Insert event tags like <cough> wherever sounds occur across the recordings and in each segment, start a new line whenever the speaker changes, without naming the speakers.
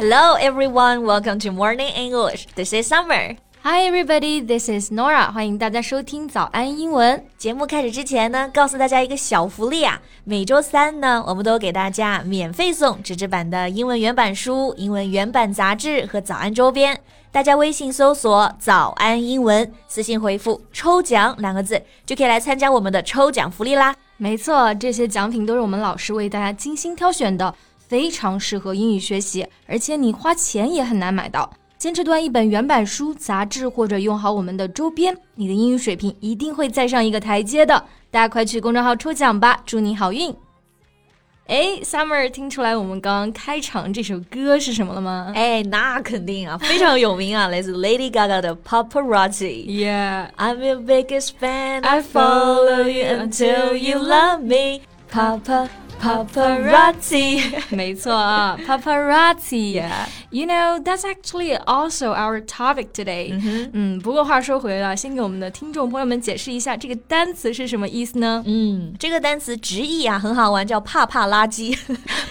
Hello everyone, welcome to Morning English. This is Summer.
Hi everybody, this is Nora. 欢迎大家收听早安英文
节目。开始之前呢，告诉大家一个小福利啊！每周三呢，我们都给大家免费送纸质版的英文原版书、英文原版杂志和早安周边。大家微信搜索“早安英文”，私信回复“抽奖”两个字，就可以来参加我们的抽奖福利啦。
没错，这些奖品都是我们老师为大家精心挑选的，非常适合英语学习，而且你花钱也很难买到。坚持读一本原版书、杂志，或者用好我们的周边，你的英语水平一定会再上一个台阶的。大家快去公众号抽奖吧，祝你好运！哎，Summer，听出来我们刚刚开场这首歌是什么了吗？
哎，那肯定啊，非常有名啊，来自 Lady Gaga 的 Paparazzi。
Yeah，I'm
your biggest fan. I follow you until you love me, Papa. Paparazzi，<laughs>
没错啊，paparazzi。Yeah. You know that's actually also our topic today. 嗯，不过话说回来，先给我们的听众朋友们解释一下这个单词是什么意思呢？
嗯，这个单词直译啊很好玩，叫怕怕垃圾。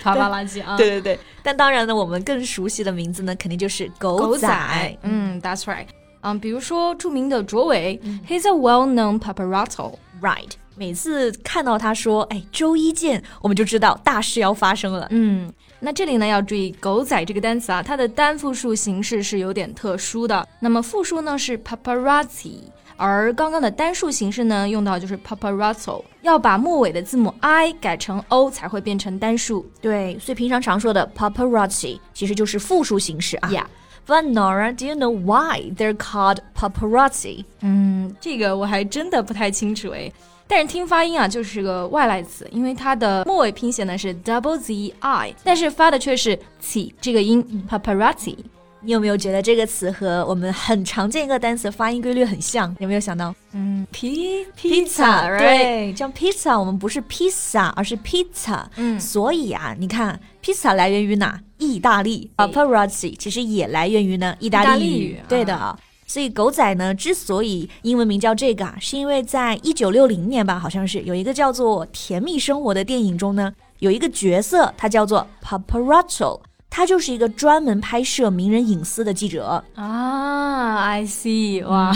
怕怕垃圾啊。
对对对，但当然呢，我们更熟悉的名字呢，肯定就是狗仔。
嗯，That's right. <laughs> 嗯，比如说着名的卓伟，He's a well-known paparazzo.
Right. 每次看到他说“哎，周一见”，我们就知道大事要发生了。
嗯，那这里呢要注意“狗仔”这个单词啊，它的单复数形式是有点特殊的。那么复数呢是 paparazzi，而刚刚的单数形式呢用到就是 paparazzo，要把末尾的字母 i 改成 o 才会变成单数。
对，所以平常常说的 paparazzi 其实就是复数形式啊。
Yeah。
But Nora, do you know why they're called paparazzi?
嗯，这个我还真的不太清楚哎。但是听发音啊，就是个外来词，因为它的末尾拼写呢是 double z i，但是发的却是起这个音 paparazzi。
你有没有觉得这个词和我们很常见一个单词发音规律很像？有没有想到？
嗯
，p pizza，对，像 pizza，我们不是披萨，而是 pizza。
嗯，
所以啊，你看 pizza 来源于哪？意大利。paparazzi 其实也来源于呢意大利语。对的啊。所以狗仔呢，之所以英文名叫这个啊，是因为在一九六零年吧，好像是有一个叫做《甜蜜生活》的电影中呢，有一个角色，他叫做 Paparazzo，他就是一个专门拍摄名人隐私的记者
啊。I see，哇，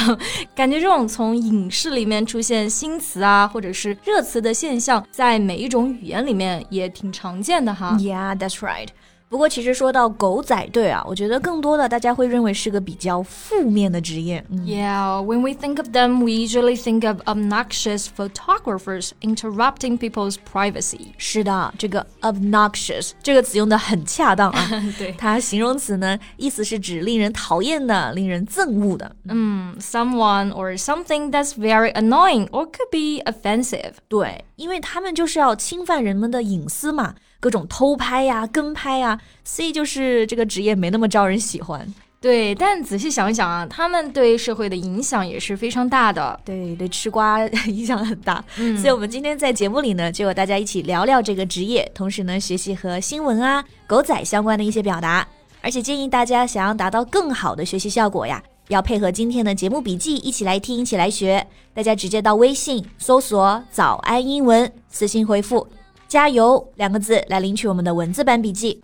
感觉这种从影视里面出现新词啊，或者是热词的现象，在每一种语言里面也挺常见的哈。
Yeah，that's right。不过，其实说到狗仔队啊，我觉得更多的大家会认为是个比较负面的职业。
Yeah, when we think of them, we usually think of obnoxious photographers interrupting people's privacy.
是的，这个 obnoxious 这个词用的很恰当啊。
对，
它形容词呢，意思是指令人讨厌的、令人憎恶的。
嗯，someone or <laughs> something that's very annoying or could be offensive.
对，因为他们就是要侵犯人们的隐私嘛。 各种偷拍呀、跟拍呀，所以就是这个职业没那么招人喜欢。
对，但仔细想一想啊，他们对社会的影响也是非常大的。
对，对吃瓜影响很大。
嗯，
所以我们今天在节目里呢，就和大家一起聊聊这个职业，同时呢，学习和新闻啊、狗仔相关的一些表达。而且建议大家想要达到更好的学习效果呀，要配合今天的节目笔记一起来听、一起来学。大家直接到微信搜索“早安英文”，私信回复。加油两个字来领取我们的文字版笔记。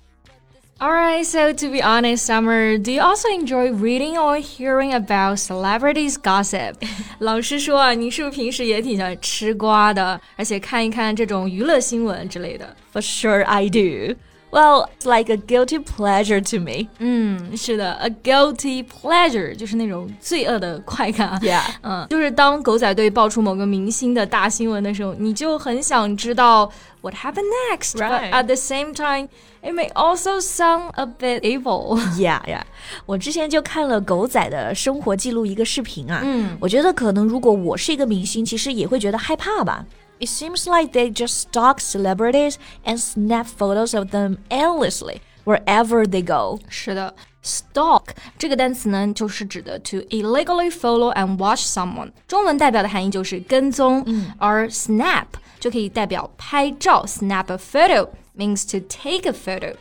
Alright, so to be honest, Summer, do you also enjoy reading or hearing about celebrities gossip? 老实说啊，你是不是平时也挺喜欢吃瓜的，而且看一看这种娱乐新闻之类的？
For sure, I do. Well, it's like a guilty pleasure to me.
嗯，是的，a guilty pleasure 就是那种罪恶的快感。
Yeah，
嗯，就是当狗仔队爆出某个明星的大新闻的时候，你就很想知道 what happened next.
Right.
But at the same time, it may also sound a bit evil. <laughs>
Yeah, yeah. 我之前就看了狗仔的生活记录一个视频啊，
嗯，
我觉得可能如果我是一个明星，其实也会觉得害怕吧。 It seems like they just stalk celebrities and snap photos of them endlessly wherever they go.
是的，stalk 这个单词呢，就是指的 to illegally follow and watch someone。中文代表的含义就是跟踪，
嗯，
而 snap 就可以代表拍照，snap a photo means to take a photo。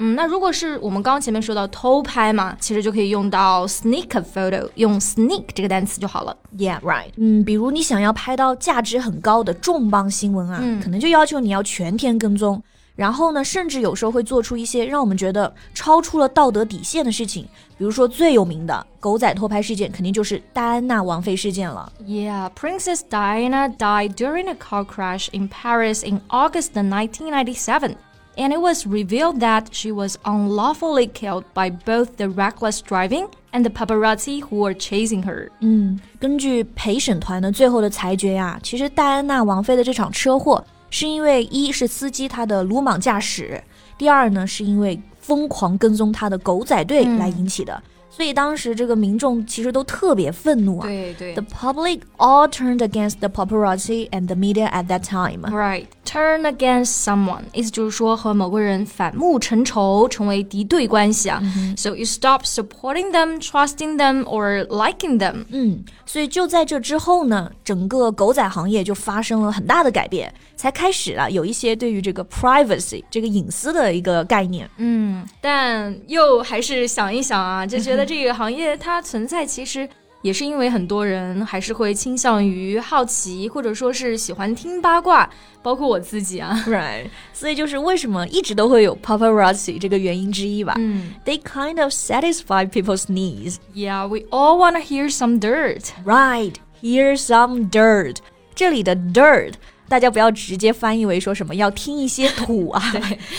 嗯，那如果是我们刚刚前面说到偷拍嘛，其实就可以用到 sneak a photo，用 sneak 这个单词就好了。
Yeah, right。嗯，比如你想要拍到价值很高的重磅新闻啊，
嗯，
可能就要求你要全天跟踪。 然后呢，甚至有时候会做出一些让我们觉得超出了道德底线的事情。比如说最有名的狗仔偷拍事件，肯定就是戴安娜王妃事件了。
Yeah, Princess Diana died during a car crash in Paris in August 1997. And it was revealed that she was unlawfully killed by both the reckless driving and the paparazzi who were chasing her.
嗯，根据陪审团呢最后的裁决呀，其实戴安娜王妃的这场车祸是因为一是司机他的鲁莽驾驶，第二呢是因为疯狂跟踪他的狗仔队来引起的。 所以当时这个民众其实都特别愤怒啊。
对对。
The public all turned against the paparazzi and the media at that time.
Right. Turn against someone，意思就是说和某个人反目成仇，成为敌对关系啊。So you stop supporting them, trusting them, or liking them。
嗯，所以就在这之后呢，整个狗仔行业就发生了很大的改变，才开始了有一些对于这个 privacy 这个隐私的一个概念。
嗯，但又还是想一想啊，就觉得这个行业它存在其实。也是因为很多人还是会倾向于好奇，或者说是喜欢听八卦，包括我自己啊。
Right，所以就是为什么一直都会有 paparazzi 这个原因之一吧。
嗯
，They kind of satisfy people's needs.
Yeah, we all want to hear some dirt.
Right, hear some dirt. 这里的 dirt 大家不要直接翻译为说什么要听一些土啊。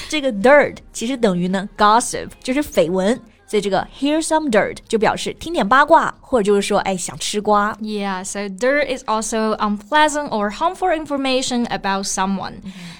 这个 dirt 其实等于呢 gossip，就是绯闻。所以这个 hear some dirt 就表示听点八卦，或者就是说哎想吃瓜。
Yeah, so dirt is also unpleasant or harmful information about someone.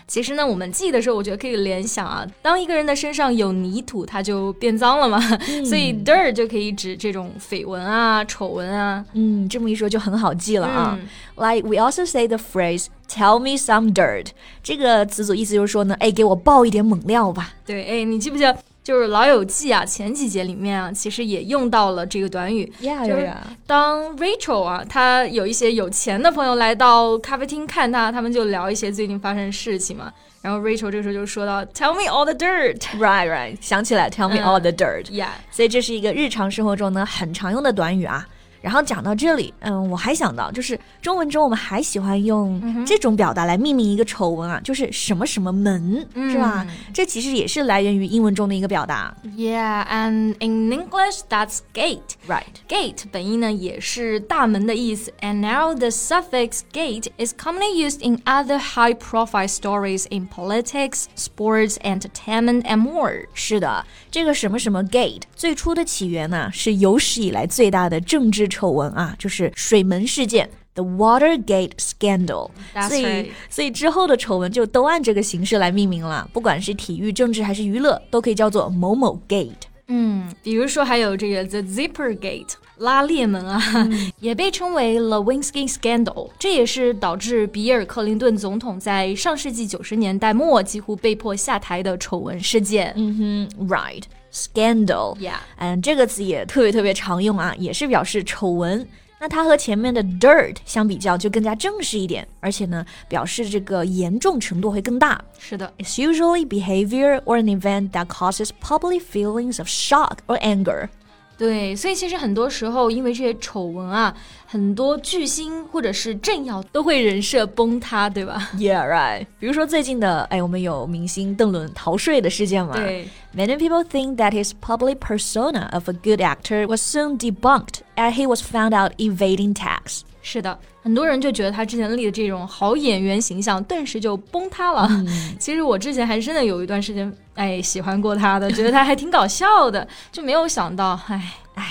其实呢，我们记的时候，我觉得可以联想啊，当一个人的身上有泥土，他就变脏了嘛。所以 dirt 就可以指这种绯闻啊、丑闻啊。
嗯，这么一说就很好记了啊。Like we also say the phrase "tell me some dirt"，这个词组意思就是说呢，哎，给我爆一点猛料吧。
对，哎，你记不记得？ 就是《老友记》啊，前几节里面啊，其实也用到了这个短语。
就是
当 Rachel 啊，她有一些有钱的朋友来到咖啡厅看她，他们就聊一些最近发生的事情嘛。然后 Rachel 这个时候就说到：“Tell me all the dirt。”
Right, right，想起来，Tell me all the dirt。
Yeah，
所以这是一个日常生活中呢很常用的短语啊。然后讲到这里，嗯，我还想到，就是中文中我们还喜欢用这种表达来命名一个丑闻啊，就是什么什么门，是吧？这其实也是来源于英文中的一个表达。
Yeah, and in English that's gate.
Right.
Gate 本意呢也是大门的意思，and now the suffix gate is commonly used in other high-profile stories in politics, sports, entertainment, and more.
是的， 这个什么什么 gate 最初的起源呢，是有史以来最大的政治。丑闻啊，就是水门事件，the Watergate scandal。所以，所以之后的丑闻就都按这个形式来命名了，不管是体育、政治还是娱乐，都可以叫做某某 gate。
嗯，比如说还有这个 the Zipper Gate 拉链门啊，也被称为 Lewinsky scandal。这也是导致比尔·克林顿总统在上世纪九十年代末几乎被迫下台的丑闻事件。
嗯哼，right。Scandal，yeah，嗯，这个词也特别特别常用啊，也是表示丑闻。那它和前面的 dirt 相比较，就更加正式一点，而且呢，表示这个严重程度会更大。
是的，
It's usually behavior or an event that causes public feelings of shock or anger.
对，所以其实很多时候，因为这些丑闻啊，很多巨星或者是政要都会人设崩塌，对吧
？Yeah, right. 比如说最近的，哎，我们有明星邓伦逃税的事件嘛？
对。
Many people think that his public persona of a good actor was soon debunked as he was found out evading tax.
是的，很多人就觉得他之前立的这种好演员形象顿时就崩塌了。
嗯、<laughs>
其实我之前还真的有一段时间，哎，喜欢过他的，觉得他还挺搞笑的，就没有想到，哎 <laughs>
哎。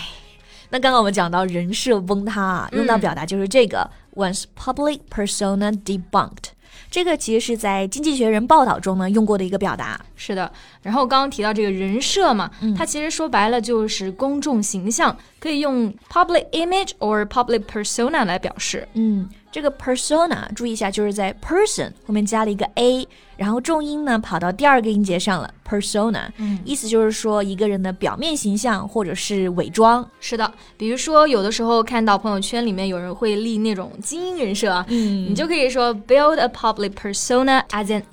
那刚刚我们讲到人设崩塌啊，用到表达就是这个、嗯、，one's public persona debunked。这个其实是在《经济学人》报道中呢用过的一个表达。
是的，然后刚刚提到这个人设嘛，嗯、它其实说白了就是公众形象，可以用 public image or public persona 来表示。
嗯。这个 persona 注意一下，就是在 person 后面加了一个 a，然后重音呢跑到第二个音节上了。persona，
嗯，
意思就是说一个人的表面形象或者是伪装。
是的，比如说有的时候看到朋友圈里面有人会立那种精英人设，
嗯，
你就可以说 build a public persona as an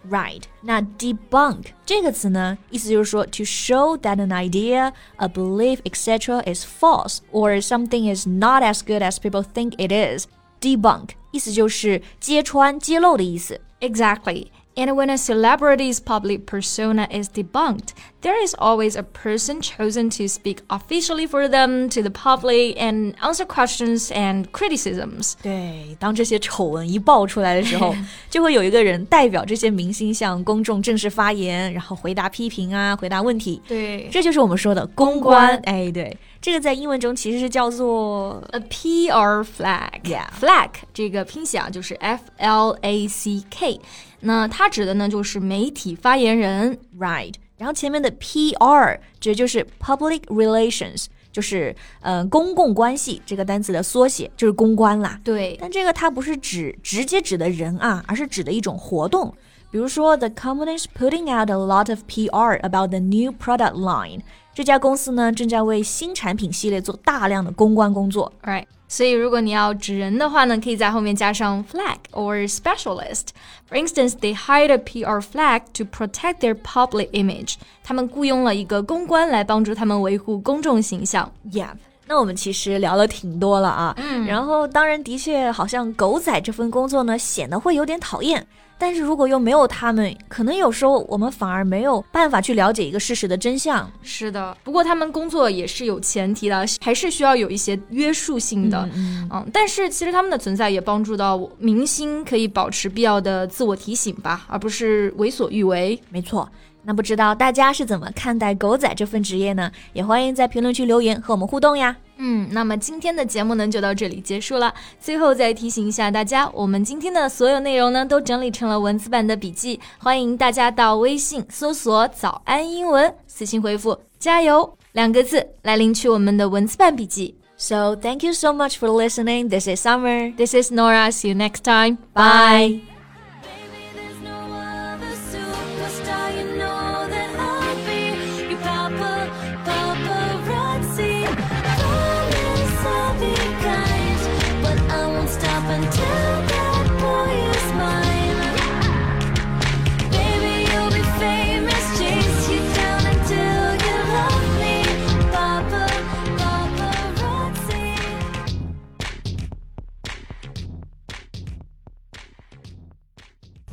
elite，right？
那 debunk 这个词呢，意思就是说 to show that an idea, a belief, etc. is false or something is not as good as people think it is. Debunk 意思就是揭穿、揭露的意思。
Exactly. And when a celebrity's public persona is debunked, there is always a person chosen to speak officially for them to the public and answer questions and criticisms.
对，当这些丑闻一爆出来的时候，就会有一个人代表这些明星向公众正式发言，然后回答批评啊，回答问题。
对，
这就是我们说的公关。哎，对， <laughs> 这个在英文中其实是叫做
a PR flag。Yeah，flag 这个拼写啊就是 F L A C K。那它指的呢就是媒体发言人，
right？然后前面的 PR 指的就是 public relations，就是呃公共关系这个单词的缩写，就是公关啦。
对，
但这个它不是指直接指的人啊，而是指的一种活动。比如说，the company is putting out a lot of PR about the new product line。 这家公司呢正在为新产品系列做大量的公关工作。
Right。所以，如果你要指人的话呢，可以在后面加上 flag or specialist。For instance, they hired a PR flag to protect their public image。他们雇佣了一个公关来帮助他们维护公众形象。
Yeah。那我们其实聊了挺多了啊，
嗯，
然后当然的确好像狗仔这份工作呢显得会有点讨厌。但是如果又没有他们，可能有时候我们反而没有办法去了解一个事实的真相。
是的，不过他们工作也是有前提的，还是需要有一些约束性的。
嗯
嗯。但是其实他们的存在也帮助到明星可以保持必要的自我提醒吧，而不是为所欲为。
没错。那不知道大家是怎么看待狗仔这份职业呢？也欢迎在评论区留言和我们互动呀。
嗯，那么今天的节目呢就到这里结束了。最后再提醒一下大家，我们今天的所有内容呢都整理成了文字版的笔记，欢迎大家到微信搜索“早安英文”，私信回复“加油”两个字来领取我们的文字版笔记。
So thank you so much for listening. This is Summer.
This is Nora. See you next time.
Bye.